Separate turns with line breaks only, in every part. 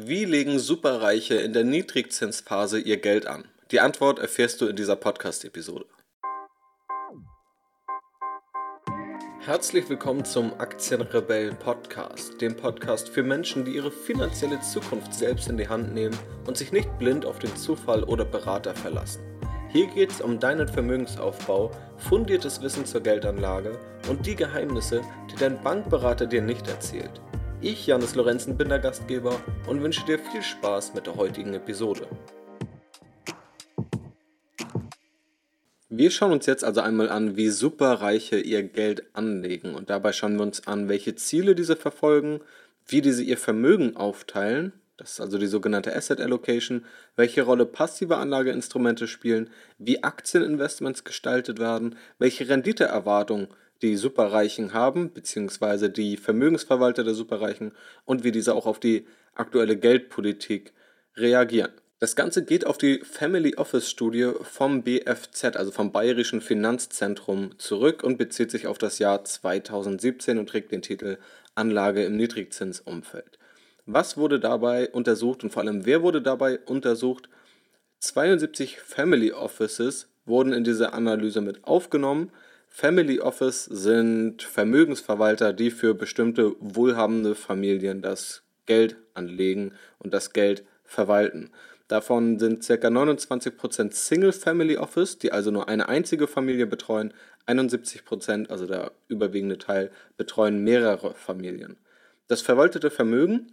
Wie legen Superreiche in der Niedrigzinsphase ihr Geld an? Die Antwort erfährst du in dieser Podcast-Episode. Herzlich willkommen zum Aktienrebellen Podcast, dem Podcast für Menschen, die ihre finanzielle Zukunft selbst in die Hand nehmen und sich nicht blind auf den Zufall oder Berater verlassen. Hier geht es um deinen Vermögensaufbau, fundiertes Wissen zur Geldanlage und die Geheimnisse, die dein Bankberater dir nicht erzählt. Ich, Janis Lorenzen, bin der Gastgeber und wünsche dir viel Spaß mit der heutigen Episode. Wir schauen uns jetzt also einmal an, wie Superreiche ihr Geld anlegen und dabei schauen wir uns an, welche Ziele diese verfolgen, wie diese ihr Vermögen aufteilen, das ist also die sogenannte Asset Allocation, welche Rolle passive Anlageinstrumente spielen, wie Aktieninvestments gestaltet werden, welche Renditeerwartungen die Superreichen haben, beziehungsweise die Vermögensverwalter der Superreichen und wie diese auch auf die aktuelle Geldpolitik reagieren. Das Ganze geht auf die Family Office Studie vom BFZ, also vom Bayerischen Finanzzentrum, zurück und bezieht sich auf das Jahr 2017 und trägt den Titel Anlage im Niedrigzinsumfeld. Was wurde dabei untersucht und vor allem wer wurde dabei untersucht? 72 Family Offices wurden in diese Analyse mit aufgenommen. Family Office sind Vermögensverwalter, die für bestimmte wohlhabende Familien das Geld anlegen und das Geld verwalten. Davon sind ca. 29% Single Family Office, die also nur eine einzige Familie betreuen. 71%, also der überwiegende Teil, betreuen mehrere Familien. Das verwaltete Vermögen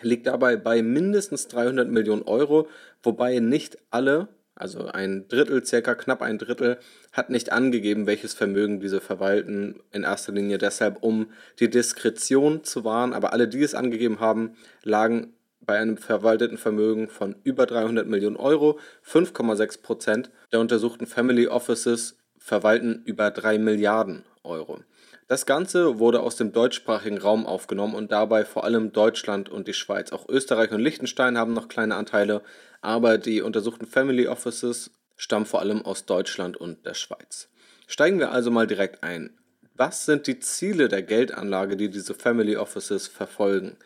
liegt dabei bei mindestens 300 Millionen Euro, wobei nicht alle also ein Drittel, circa knapp ein Drittel, hat nicht angegeben, welches Vermögen diese verwalten, in erster Linie deshalb, um die Diskretion zu wahren. Aber alle, die es angegeben haben, lagen bei einem verwalteten Vermögen von über 300 Millionen Euro. 5,6 Prozent der untersuchten Family Offices verwalten über 3 Milliarden Euro. Das Ganze wurde aus dem deutschsprachigen Raum aufgenommen und dabei vor allem Deutschland und die Schweiz. Auch Österreich und Liechtenstein haben noch kleine Anteile, aber die untersuchten Family Offices stammen vor allem aus Deutschland und der Schweiz. Steigen wir also mal direkt ein. Was sind die Ziele der Geldanlage, die diese Family Offices verfolgen?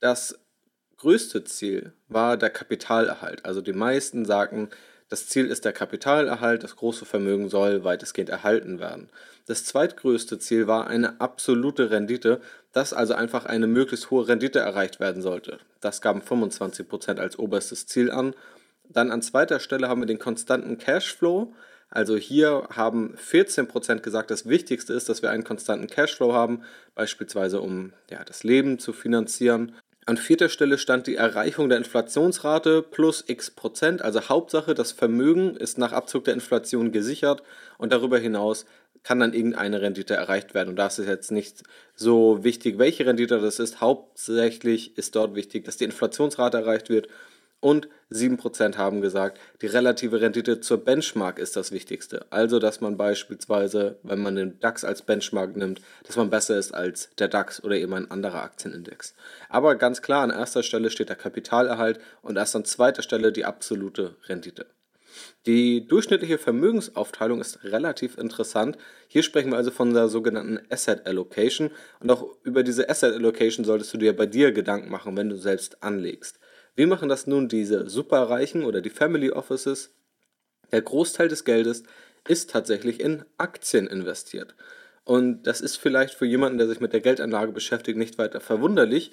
Das größte Ziel war der Kapitalerhalt. Also die meisten sagten, das Ziel ist der Kapitalerhalt, das große Vermögen soll weitestgehend erhalten werden. Das zweitgrößte Ziel war eine absolute Rendite, dass also einfach eine möglichst hohe Rendite erreicht werden sollte. Das gaben 25% als oberstes Ziel an. Dann an zweiter Stelle haben wir den konstanten Cashflow. Also hier haben 14% gesagt, das Wichtigste ist, dass wir einen konstanten Cashflow haben, beispielsweise um ja, das Leben zu finanzieren. An vierter Stelle stand die Erreichung der Inflationsrate plus x Prozent. Also Hauptsache, das Vermögen ist nach Abzug der Inflation gesichert und darüber hinaus kann dann irgendeine Rendite erreicht werden. Und da ist es jetzt nicht so wichtig, welche Rendite das ist. Hauptsächlich ist dort wichtig, dass die Inflationsrate erreicht wird und 7% haben gesagt, die relative Rendite zur Benchmark ist das Wichtigste. Also, dass man beispielsweise, wenn man den DAX als Benchmark nimmt, dass man besser ist als der DAX oder eben ein anderer Aktienindex. Aber ganz klar, an erster Stelle steht der Kapitalerhalt und erst an zweiter Stelle die absolute Rendite. Die durchschnittliche Vermögensaufteilung ist relativ interessant. Hier sprechen wir also von der sogenannten Asset Allocation und auch über diese Asset Allocation solltest du dir bei dir Gedanken machen, wenn du selbst anlegst. Wie machen das nun diese Superreichen oder die Family Offices? Der Großteil des Geldes ist tatsächlich in Aktien investiert. Und das ist vielleicht für jemanden, der sich mit der Geldanlage beschäftigt, nicht weiter verwunderlich.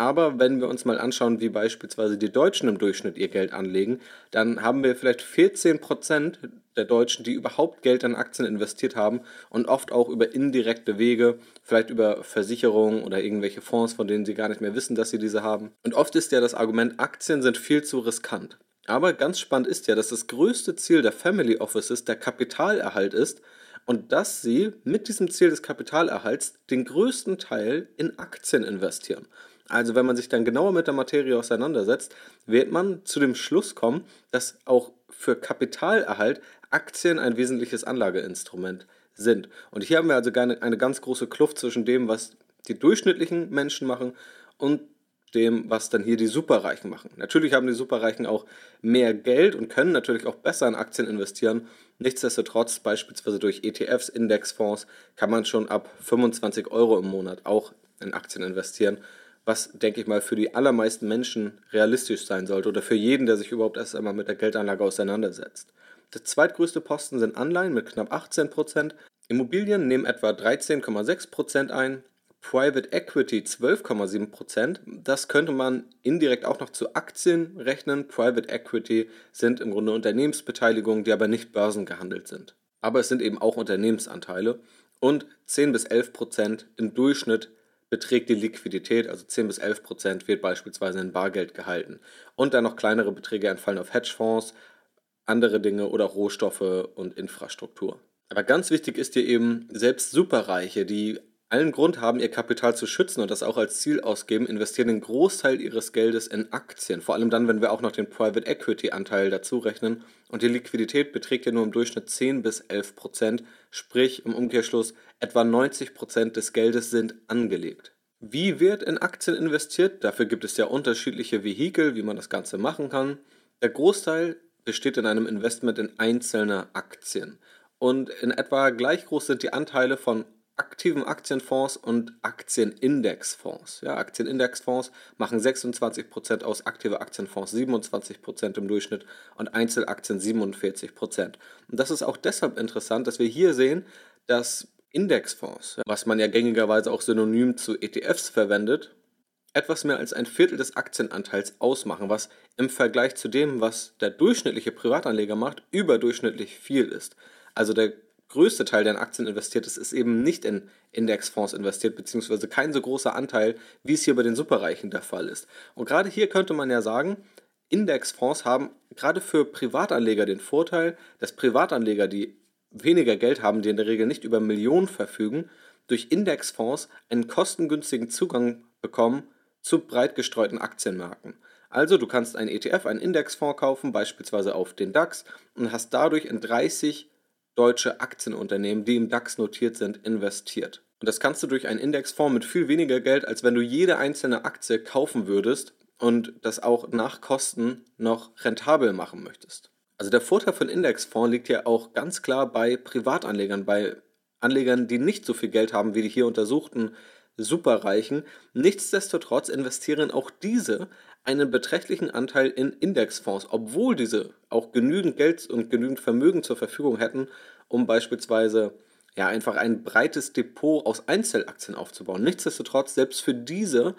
Aber wenn wir uns mal anschauen, wie beispielsweise die Deutschen im Durchschnitt ihr Geld anlegen, dann haben wir vielleicht 14% der Deutschen, die überhaupt Geld an Aktien investiert haben und oft auch über indirekte Wege, vielleicht über Versicherungen oder irgendwelche Fonds, von denen sie gar nicht mehr wissen, dass sie diese haben. Und oft ist ja das Argument, Aktien sind viel zu riskant. Aber ganz spannend ist ja, dass das größte Ziel der Family Offices der Kapitalerhalt ist und dass sie mit diesem Ziel des Kapitalerhalts den größten Teil in Aktien investieren. Also wenn man sich dann genauer mit der Materie auseinandersetzt, wird man zu dem Schluss kommen, dass auch für Kapitalerhalt Aktien ein wesentliches Anlageinstrument sind. Und hier haben wir also eine ganz große Kluft zwischen dem, was die durchschnittlichen Menschen machen und dem, was dann hier die Superreichen machen. Natürlich haben die Superreichen auch mehr Geld und können natürlich auch besser in Aktien investieren. Nichtsdestotrotz, beispielsweise durch ETFs, Indexfonds, kann man schon ab 25 Euro im Monat auch in Aktien investieren was, denke ich mal, für die allermeisten Menschen realistisch sein sollte oder für jeden, der sich überhaupt erst einmal mit der Geldanlage auseinandersetzt. Der zweitgrößte Posten sind Anleihen mit knapp 18%, Immobilien nehmen etwa 13,6% ein, Private Equity 12,7%. Das könnte man indirekt auch noch zu Aktien rechnen. Private Equity sind im Grunde Unternehmensbeteiligungen, die aber nicht börsengehandelt sind. Aber es sind eben auch Unternehmensanteile. Und 10 bis 11% im Durchschnitt beträgt die Liquidität, also 10 bis 11% wird beispielsweise in Bargeld gehalten. Und dann noch kleinere Beträge entfallen auf Hedgefonds, andere Dinge oder Rohstoffe und Infrastruktur. Aber ganz wichtig ist hier eben, selbst Superreiche, die allen Grund haben, ihr Kapital zu schützen und das auch als Ziel ausgeben, investieren den Großteil ihres Geldes in Aktien. Vor allem dann, wenn wir auch noch den Private Equity Anteil dazu rechnen. Und die Liquidität beträgt ja nur im Durchschnitt 10 bis 11 Prozent, sprich im Umkehrschluss etwa 90 Prozent des Geldes sind angelegt. Wie wird in Aktien investiert? Dafür gibt es ja unterschiedliche Vehikel, wie man das Ganze machen kann. Der Großteil besteht in einem Investment in einzelne Aktien. Und in etwa gleich groß sind die Anteile von aktiven Aktienfonds und Aktienindexfonds. Ja, Aktienindexfonds machen 26% aus, aktive Aktienfonds 27% im Durchschnitt und Einzelaktien 47%. Und das ist auch deshalb interessant, dass wir hier sehen, dass Indexfonds, was man ja gängigerweise auch synonym zu ETFs verwendet, etwas mehr als ein Viertel des Aktienanteils ausmachen, was im Vergleich zu dem, was der durchschnittliche Privatanleger macht, überdurchschnittlich viel ist. Also der größte Teil, der in Aktien investiert ist, ist eben nicht in Indexfonds investiert, beziehungsweise kein so großer Anteil, wie es hier bei den Superreichen der Fall ist. Und gerade hier könnte man ja sagen, Indexfonds haben gerade für Privatanleger den Vorteil, dass Privatanleger, die weniger Geld haben, die in der Regel nicht über Millionen verfügen, durch Indexfonds einen kostengünstigen Zugang bekommen zu breit gestreuten Aktienmärkten. Also du kannst einen ETF, einen Indexfonds kaufen, beispielsweise auf den DAX und hast dadurch in 30 deutsche Aktienunternehmen, die im DAX notiert sind, investiert. Und das kannst du durch einen Indexfonds mit viel weniger Geld, als wenn du jede einzelne Aktie kaufen würdest und das auch nach Kosten noch rentabel machen möchtest. Also der Vorteil von Indexfonds liegt ja auch ganz klar bei Privatanlegern, bei Anlegern, die nicht so viel Geld haben wie die hier untersuchten Superreichen. Nichtsdestotrotz investieren auch diese einen beträchtlichen Anteil in Indexfonds, obwohl diese auch genügend Geld und genügend Vermögen zur Verfügung hätten, um beispielsweise ja einfach ein breites Depot aus Einzelaktien aufzubauen. Nichtsdestotrotz, selbst für diese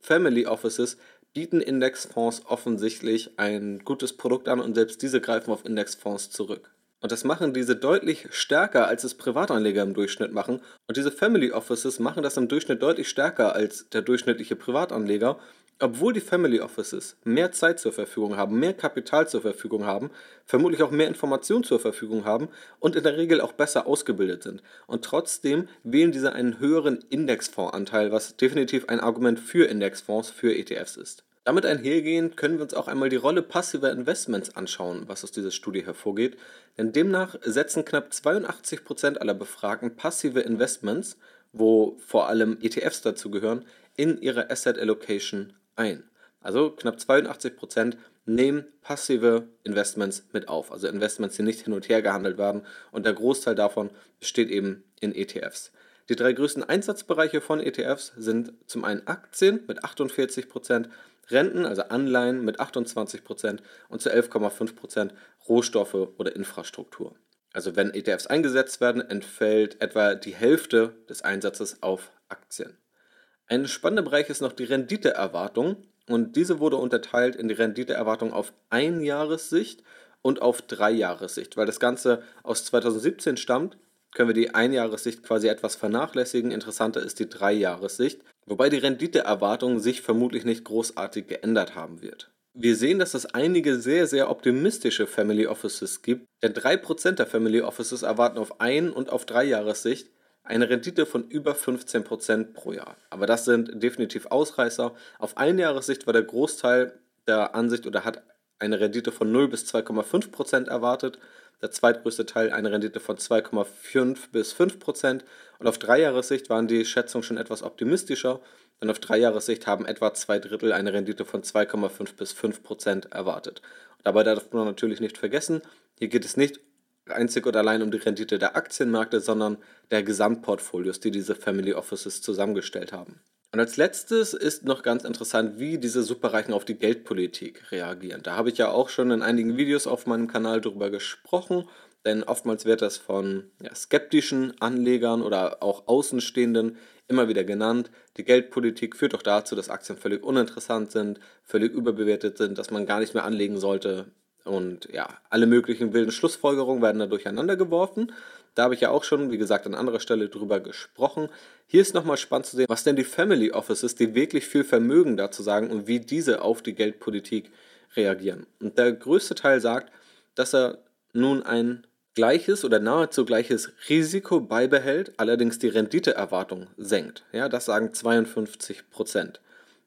Family Offices bieten Indexfonds offensichtlich ein gutes Produkt an und selbst diese greifen auf Indexfonds zurück. Und das machen diese deutlich stärker, als es Privatanleger im Durchschnitt machen. Und diese Family Offices machen das im Durchschnitt deutlich stärker als der durchschnittliche Privatanleger. Obwohl die Family Offices mehr Zeit zur Verfügung haben, mehr Kapital zur Verfügung haben, vermutlich auch mehr Informationen zur Verfügung haben und in der Regel auch besser ausgebildet sind. Und trotzdem wählen diese einen höheren Indexfondsanteil, was definitiv ein Argument für Indexfonds, für ETFs ist. Damit einhergehend können wir uns auch einmal die Rolle passiver Investments anschauen, was aus dieser Studie hervorgeht. Denn demnach setzen knapp 82% aller Befragten passive Investments, wo vor allem ETFs dazu gehören, in ihre Asset Allocation ein. Also knapp 82% nehmen passive Investments mit auf, also Investments, die nicht hin und her gehandelt werden und der Großteil davon besteht eben in ETFs. Die drei größten Einsatzbereiche von ETFs sind zum einen Aktien mit 48%, Renten, also Anleihen mit 28% und zu 11,5% Rohstoffe oder Infrastruktur. Also wenn ETFs eingesetzt werden, entfällt etwa die Hälfte des Einsatzes auf Aktien. Ein spannender Bereich ist noch die Renditeerwartung und diese wurde unterteilt in die Renditeerwartung auf Einjahressicht und auf Dreijahressicht. Weil das Ganze aus 2017 stammt, können wir die Einjahressicht quasi etwas vernachlässigen. Interessanter ist die Dreijahressicht wobei die Renditeerwartung sich vermutlich nicht großartig geändert haben wird. Wir sehen, dass es einige sehr, sehr optimistische Family Offices gibt, denn 3% der Family Offices erwarten auf ein- und auf drei Jahressicht eine Rendite von über 15% pro Jahr. Aber das sind definitiv Ausreißer. Auf ein Jahressicht war der Großteil der Ansicht oder hat eine Rendite von 0 bis 2,5% erwartet der zweitgrößte Teil eine Rendite von 2,5 bis 5 Prozent. Und auf Dreijahressicht waren die Schätzungen schon etwas optimistischer, denn auf Dreijahressicht haben etwa zwei Drittel eine Rendite von 2,5 bis 5 Prozent erwartet. Dabei darf man natürlich nicht vergessen, hier geht es nicht einzig und allein um die Rendite der Aktienmärkte, sondern der Gesamtportfolios, die diese Family Offices zusammengestellt haben. Und als letztes ist noch ganz interessant, wie diese Superreichen auf die Geldpolitik reagieren. Da habe ich ja auch schon in einigen Videos auf meinem Kanal drüber gesprochen, denn oftmals wird das von ja, skeptischen Anlegern oder auch Außenstehenden immer wieder genannt. Die Geldpolitik führt doch dazu, dass Aktien völlig uninteressant sind, völlig überbewertet sind, dass man gar nicht mehr anlegen sollte. Und ja, alle möglichen wilden Schlussfolgerungen werden da durcheinander geworfen. Da habe ich ja auch schon, wie gesagt, an anderer Stelle drüber gesprochen. Hier ist nochmal spannend zu sehen, was denn die Family Offices, die wirklich viel Vermögen dazu sagen und wie diese auf die Geldpolitik reagieren. Und der größte Teil sagt, dass er nun ein gleiches oder nahezu gleiches Risiko beibehält, allerdings die Renditeerwartung senkt. Ja, das sagen 52 Prozent.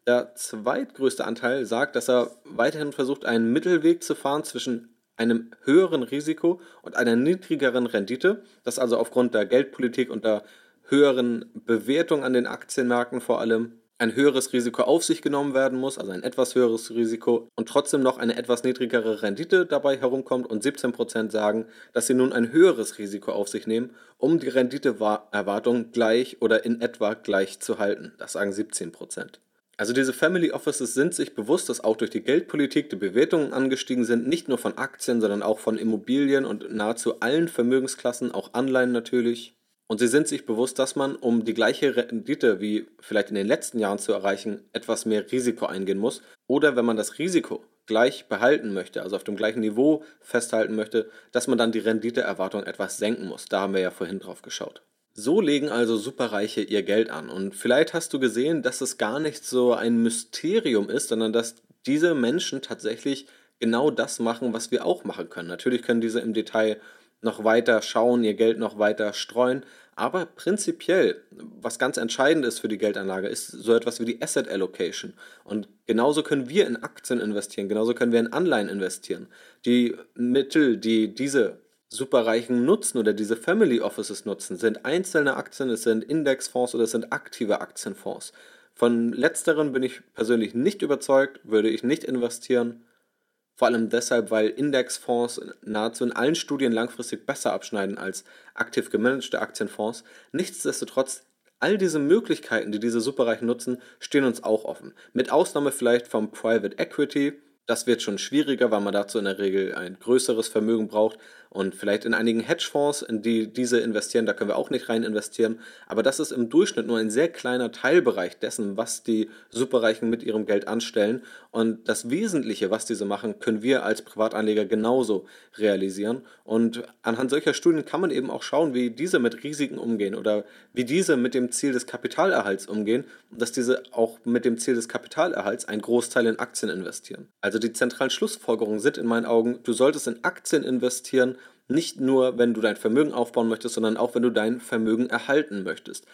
Der zweitgrößte Anteil sagt, dass er weiterhin versucht, einen Mittelweg zu fahren zwischen einem höheren Risiko und einer niedrigeren Rendite, das also aufgrund der Geldpolitik und der höheren Bewertung an den Aktienmärkten vor allem ein höheres Risiko auf sich genommen werden muss, also ein etwas höheres Risiko und trotzdem noch eine etwas niedrigere Rendite dabei herumkommt und 17% sagen, dass sie nun ein höheres Risiko auf sich nehmen, um die Renditeerwartung gleich oder in etwa gleich zu halten. Das sagen 17%. Also diese Family Offices sind sich bewusst, dass auch durch die Geldpolitik die Bewertungen angestiegen sind, nicht nur von Aktien, sondern auch von Immobilien und nahezu allen Vermögensklassen, auch Anleihen natürlich. Und sie sind sich bewusst, dass man, um die gleiche Rendite wie vielleicht in den letzten Jahren zu erreichen, etwas mehr Risiko eingehen muss. Oder wenn man das Risiko gleich behalten möchte, also auf dem gleichen Niveau festhalten möchte, dass man dann die Renditeerwartung etwas senken muss. Da haben wir ja vorhin drauf geschaut. So legen also Superreiche ihr Geld an. Und vielleicht hast du gesehen, dass es gar nicht so ein Mysterium ist, sondern dass diese Menschen tatsächlich genau das machen, was wir auch machen können. Natürlich können diese im Detail noch weiter schauen, ihr Geld noch weiter streuen. Aber prinzipiell, was ganz entscheidend ist für die Geldanlage, ist so etwas wie die Asset Allocation. Und genauso können wir in Aktien investieren, genauso können wir in Anleihen investieren. Die Mittel, die diese Superreichen nutzen oder diese Family Offices nutzen, sind einzelne Aktien, es sind Indexfonds oder es sind aktive Aktienfonds. Von letzteren bin ich persönlich nicht überzeugt, würde ich nicht investieren. Vor allem deshalb, weil Indexfonds nahezu in allen Studien langfristig besser abschneiden als aktiv gemanagte Aktienfonds. Nichtsdestotrotz, all diese Möglichkeiten, die diese Superreichen nutzen, stehen uns auch offen. Mit Ausnahme vielleicht vom Private Equity, das wird schon schwieriger, weil man dazu in der Regel ein größeres Vermögen braucht und vielleicht in einigen Hedgefonds, in die diese investieren, da können wir auch nicht rein investieren. Aber das ist im Durchschnitt nur ein sehr kleiner Teilbereich dessen, was die Superreichen mit ihrem Geld anstellen. Und das Wesentliche, was diese machen, können wir als Privatanleger genauso realisieren. Und anhand solcher Studien kann man eben auch schauen, wie diese mit Risiken umgehen oder wie diese mit dem Ziel des Kapitalerhalts umgehen und dass diese auch mit dem Ziel des Kapitalerhalts einen Großteil in Aktien investieren. Also die zentralen Schlussfolgerungen sind in meinen Augen, du solltest in Aktien investieren, nicht nur, wenn du dein Vermögen aufbauen möchtest, sondern auch, wenn du dein Vermögen erhalten möchtest.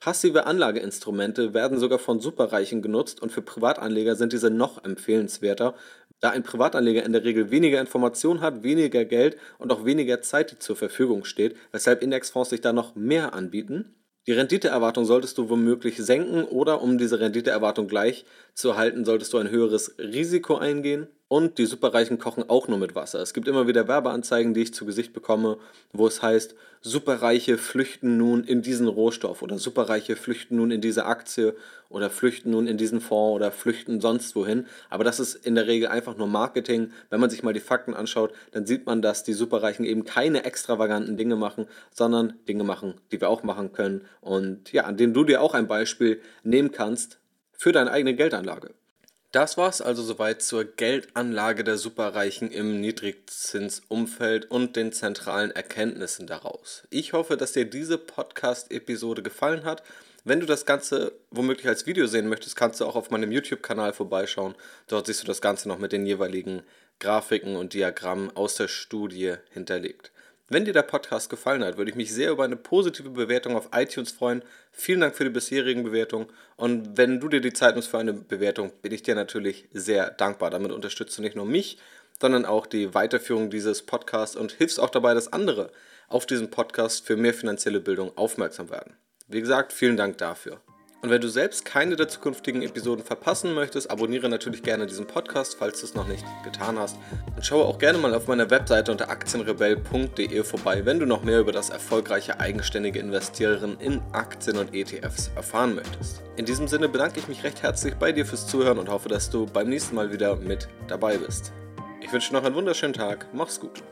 Passive Anlageinstrumente werden sogar von Superreichen genutzt und für Privatanleger sind diese noch empfehlenswerter, da ein Privatanleger in der Regel weniger Informationen hat, weniger Geld und auch weniger Zeit, die zur Verfügung steht, weshalb Indexfonds sich da noch mehr anbieten. Die Renditeerwartung solltest du womöglich senken oder um diese Renditeerwartung gleich zu halten, solltest du ein höheres Risiko eingehen. Und die Superreichen kochen auch nur mit Wasser. Es gibt immer wieder Werbeanzeigen, die ich zu Gesicht bekomme, wo es heißt, Superreiche flüchten nun in diesen Rohstoff oder Superreiche flüchten nun in diese Aktie oder flüchten nun in diesen Fonds oder flüchten sonst wohin. Aber das ist in der Regel einfach nur Marketing. Wenn man sich mal die Fakten anschaut, dann sieht man, dass die Superreichen eben keine extravaganten Dinge machen, sondern Dinge machen, die wir auch machen können und ja, an denen du dir auch ein Beispiel nehmen kannst für deine eigene Geldanlage. Das war's also soweit zur Geldanlage der Superreichen im Niedrigzinsumfeld und den zentralen Erkenntnissen daraus. Ich hoffe, dass dir diese Podcast-Episode gefallen hat. Wenn du das Ganze womöglich als Video sehen möchtest, kannst du auch auf meinem YouTube-Kanal vorbeischauen. Dort siehst du das Ganze noch mit den jeweiligen Grafiken und Diagrammen aus der Studie hinterlegt. Wenn dir der Podcast gefallen hat, würde ich mich sehr über eine positive Bewertung auf iTunes freuen. Vielen Dank für die bisherigen Bewertungen. Und wenn du dir die Zeit nimmst für eine Bewertung, bin ich dir natürlich sehr dankbar. Damit unterstützt du nicht nur mich, sondern auch die Weiterführung dieses Podcasts und hilfst auch dabei, dass andere auf diesen Podcast für mehr finanzielle Bildung aufmerksam werden. Wie gesagt, vielen Dank dafür. Und wenn du selbst keine der zukünftigen Episoden verpassen möchtest, abonniere natürlich gerne diesen Podcast, falls du es noch nicht getan hast. Und schaue auch gerne mal auf meiner Webseite unter aktienrebell.de vorbei, wenn du noch mehr über das erfolgreiche eigenständige Investieren in Aktien und ETFs erfahren möchtest. In diesem Sinne bedanke ich mich recht herzlich bei dir fürs Zuhören und hoffe, dass du beim nächsten Mal wieder mit dabei bist. Ich wünsche noch einen wunderschönen Tag. Mach's gut.